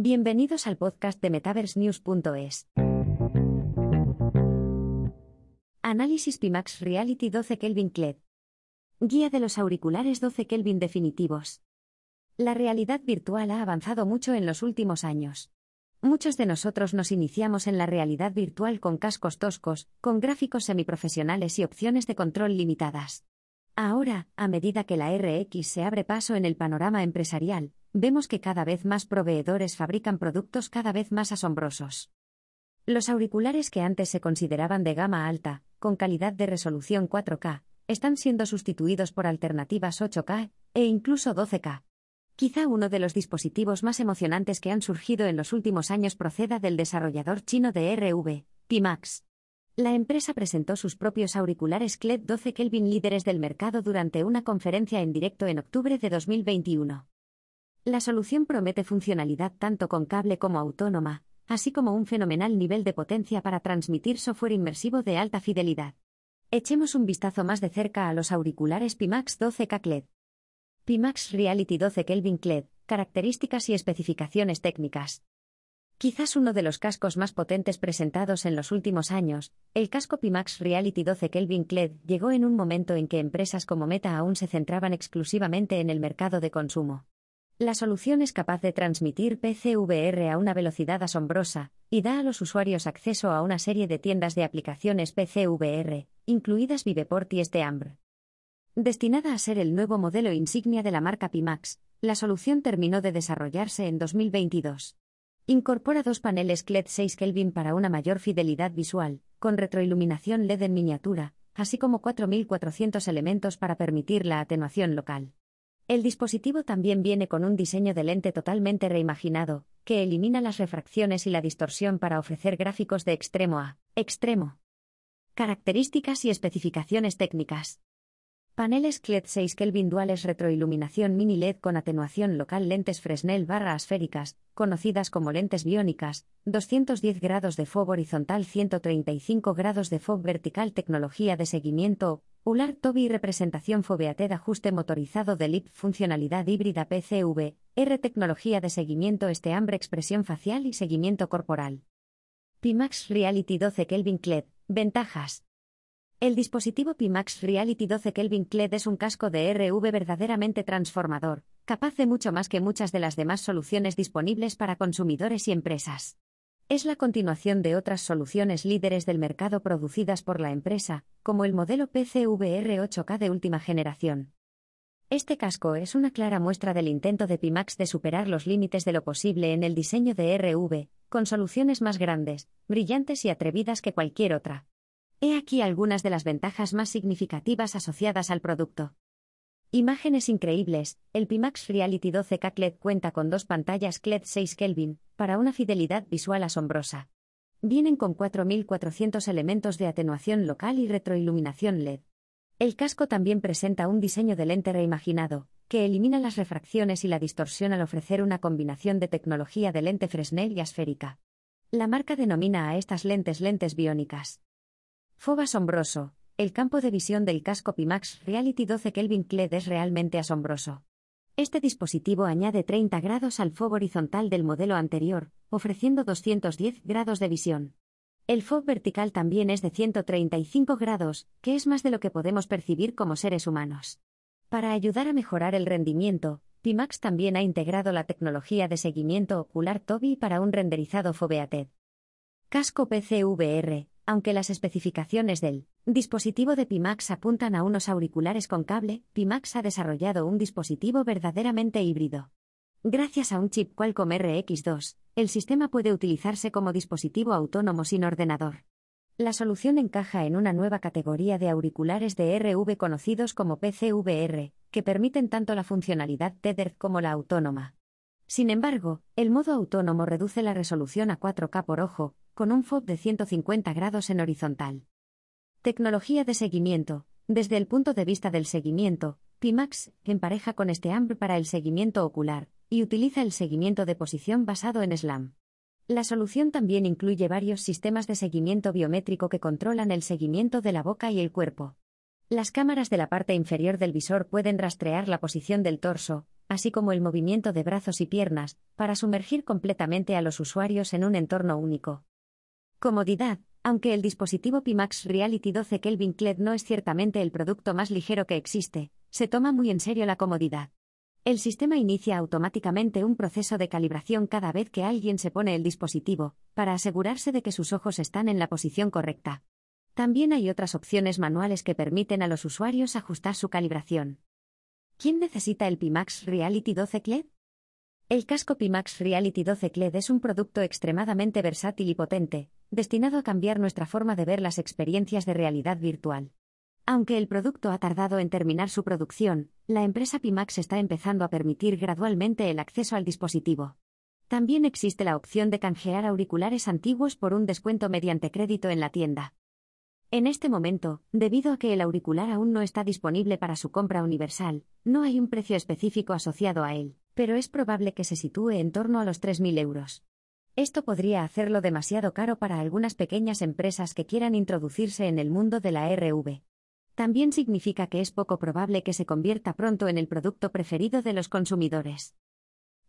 Bienvenidos al podcast de MetaverseNews.es. Análisis Pimax Reality 12 Kelvin CLED. Guía de los auriculares 12 Kelvin definitivos. La realidad virtual ha avanzado mucho en los últimos años. Muchos de nosotros nos iniciamos en la realidad virtual con cascos toscos, con gráficos semiprofesionales y opciones de control limitadas. Ahora, a medida que la RX se abre paso en el panorama empresarial, vemos que cada vez más proveedores fabrican productos cada vez más asombrosos. Los auriculares que antes se consideraban de gama alta, con calidad de resolución 4K, están siendo sustituidos por alternativas 8K e incluso 12K. Quizá uno de los dispositivos más emocionantes que han surgido en los últimos años proceda del desarrollador chino de RV, Pimax. La empresa presentó sus propios auriculares CLED 12 Kelvin líderes del mercado durante una conferencia en directo en octubre de 2021. La solución promete funcionalidad tanto con cable como autónoma, así como un fenomenal nivel de potencia para transmitir software inmersivo de alta fidelidad. Echemos un vistazo más de cerca a los auriculares Pimax 12K CLED. Pimax Reality 12 Kelvin CLED, características y especificaciones técnicas. Quizás uno de los cascos más potentes presentados en los últimos años, el casco Pimax Reality 12 Kelvin CLED llegó en un momento en que empresas como Meta aún se centraban exclusivamente en el mercado de consumo. La solución es capaz de transmitir PCVR a una velocidad asombrosa, y da a los usuarios acceso a una serie de tiendas de aplicaciones PCVR, incluidas Viveport y Steambr. Destinada a ser el nuevo modelo insignia de la marca Pimax, la solución terminó de desarrollarse en 2022. Incorpora dos paneles LED 6 Kelvin para una mayor fidelidad visual, con retroiluminación LED en miniatura, así como 4.400 elementos para permitir la atenuación local. El dispositivo también viene con un diseño de lente totalmente reimaginado, que elimina las refracciones y la distorsión para ofrecer gráficos de extremo a extremo. Características y especificaciones técnicas. Paneles LED 6 Kelvin duales retroiluminación mini LED con atenuación local lentes Fresnel barra esféricas, conocidas como lentes biónicas, 210 grados de FOB horizontal 135 grados de FOB vertical tecnología de seguimiento, ULAR Toby representación FOBEATED ajuste motorizado de LIP funcionalidad híbrida PCV, R tecnología de seguimiento este hambre expresión facial y seguimiento corporal. Pimax Reality 12 Kelvin CLED, ventajas. El dispositivo Pimax Reality 12 Kelvin CLED es un casco de RV verdaderamente transformador, capaz de mucho más que muchas de las demás soluciones disponibles para consumidores y empresas. Es la continuación de otras soluciones líderes del mercado producidas por la empresa, como el modelo PCVR 8K de última generación. Este casco es una clara muestra del intento de Pimax de superar los límites de lo posible en el diseño de RV, con soluciones más grandes, brillantes y atrevidas que cualquier otra. He aquí algunas de las ventajas más significativas asociadas al producto. Imágenes increíbles. El Pimax Reality 12K LED cuenta con dos pantallas LED 6 Kelvin, para una fidelidad visual asombrosa. Vienen con 4.400 elementos de atenuación local y retroiluminación LED. El casco también presenta un diseño de lente reimaginado, que elimina las refracciones y la distorsión al ofrecer una combinación de tecnología de lente Fresnel y esférica. La marca denomina a estas lentes lentes biónicas. FOB asombroso. El campo de visión del casco Pimax Reality 12 Kelvin CLED es realmente asombroso. Este dispositivo añade 30 grados al FOB horizontal del modelo anterior, ofreciendo 210 grados de visión. El FOB vertical también es de 135 grados, que es más de lo que podemos percibir como seres humanos. Para ayudar a mejorar el rendimiento, Pimax también ha integrado la tecnología de seguimiento ocular Toby para un renderizado FOBEATED. Casco PCVR, aunque las especificaciones del dispositivo de Pimax apuntan a unos auriculares con cable, Pimax ha desarrollado un dispositivo verdaderamente híbrido. Gracias a un chip Qualcomm RX2, el sistema puede utilizarse como dispositivo autónomo sin ordenador. La solución encaja en una nueva categoría de auriculares de RV conocidos como PCVR, que permiten tanto la funcionalidad tethered como la autónoma. Sin embargo, el modo autónomo reduce la resolución a 4K por ojo, con un FOB de 150 grados en horizontal. Tecnología de seguimiento. Desde el punto de vista del seguimiento, Pimax empareja con este hambre para el seguimiento ocular, y utiliza el seguimiento de posición basado en SLAM. La solución también incluye varios sistemas de seguimiento biométrico que controlan el seguimiento de la boca y el cuerpo. Las cámaras de la parte inferior del visor pueden rastrear la posición del torso, así como el movimiento de brazos y piernas, para sumergir completamente a los usuarios en un entorno único. Comodidad. Aunque el dispositivo Pimax Reality 12 Kelvin LED no es ciertamente el producto más ligero que existe, se toma muy en serio la comodidad. El sistema inicia automáticamente un proceso de calibración cada vez que alguien se pone el dispositivo, para asegurarse de que sus ojos están en la posición correcta. También hay otras opciones manuales que permiten a los usuarios ajustar su calibración. ¿Quién necesita el Pimax Reality 12 LED? El casco Pimax Reality 12 LED es un producto extremadamente versátil y potente, destinado a cambiar nuestra forma de ver las experiencias de realidad virtual. Aunque el producto ha tardado en terminar su producción, la empresa Pimax está empezando a permitir gradualmente el acceso al dispositivo. También existe la opción de canjear auriculares antiguos por un descuento mediante crédito en la tienda. En este momento, debido a que el auricular aún no está disponible para su compra universal, no hay un precio específico asociado a él, pero es probable que se sitúe en torno a los 3.000 euros. Esto podría hacerlo demasiado caro para algunas pequeñas empresas que quieran introducirse en el mundo de la RV también significa que es poco probable que se convierta pronto en el producto preferido de los consumidores.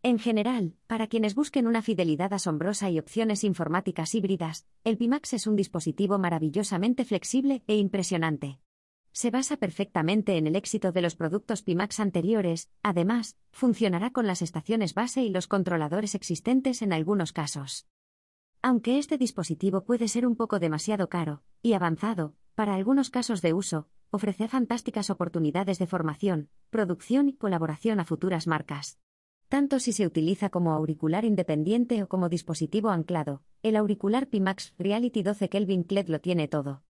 En general, para quienes busquen una fidelidad asombrosa y opciones informáticas híbridas, el Pimax es un dispositivo maravillosamente flexible e impresionante. Se basa perfectamente en el éxito de los productos Pimax anteriores, además, funcionará con las estaciones base y los controladores existentes en algunos casos. Aunque este dispositivo puede ser un poco demasiado caro y avanzado, para algunos casos de uso, ofrece fantásticas oportunidades de formación, producción y colaboración a futuras marcas. Tanto si se utiliza como auricular independiente o como dispositivo anclado, el auricular Pimax Reality 12 Kelvin LED lo tiene todo.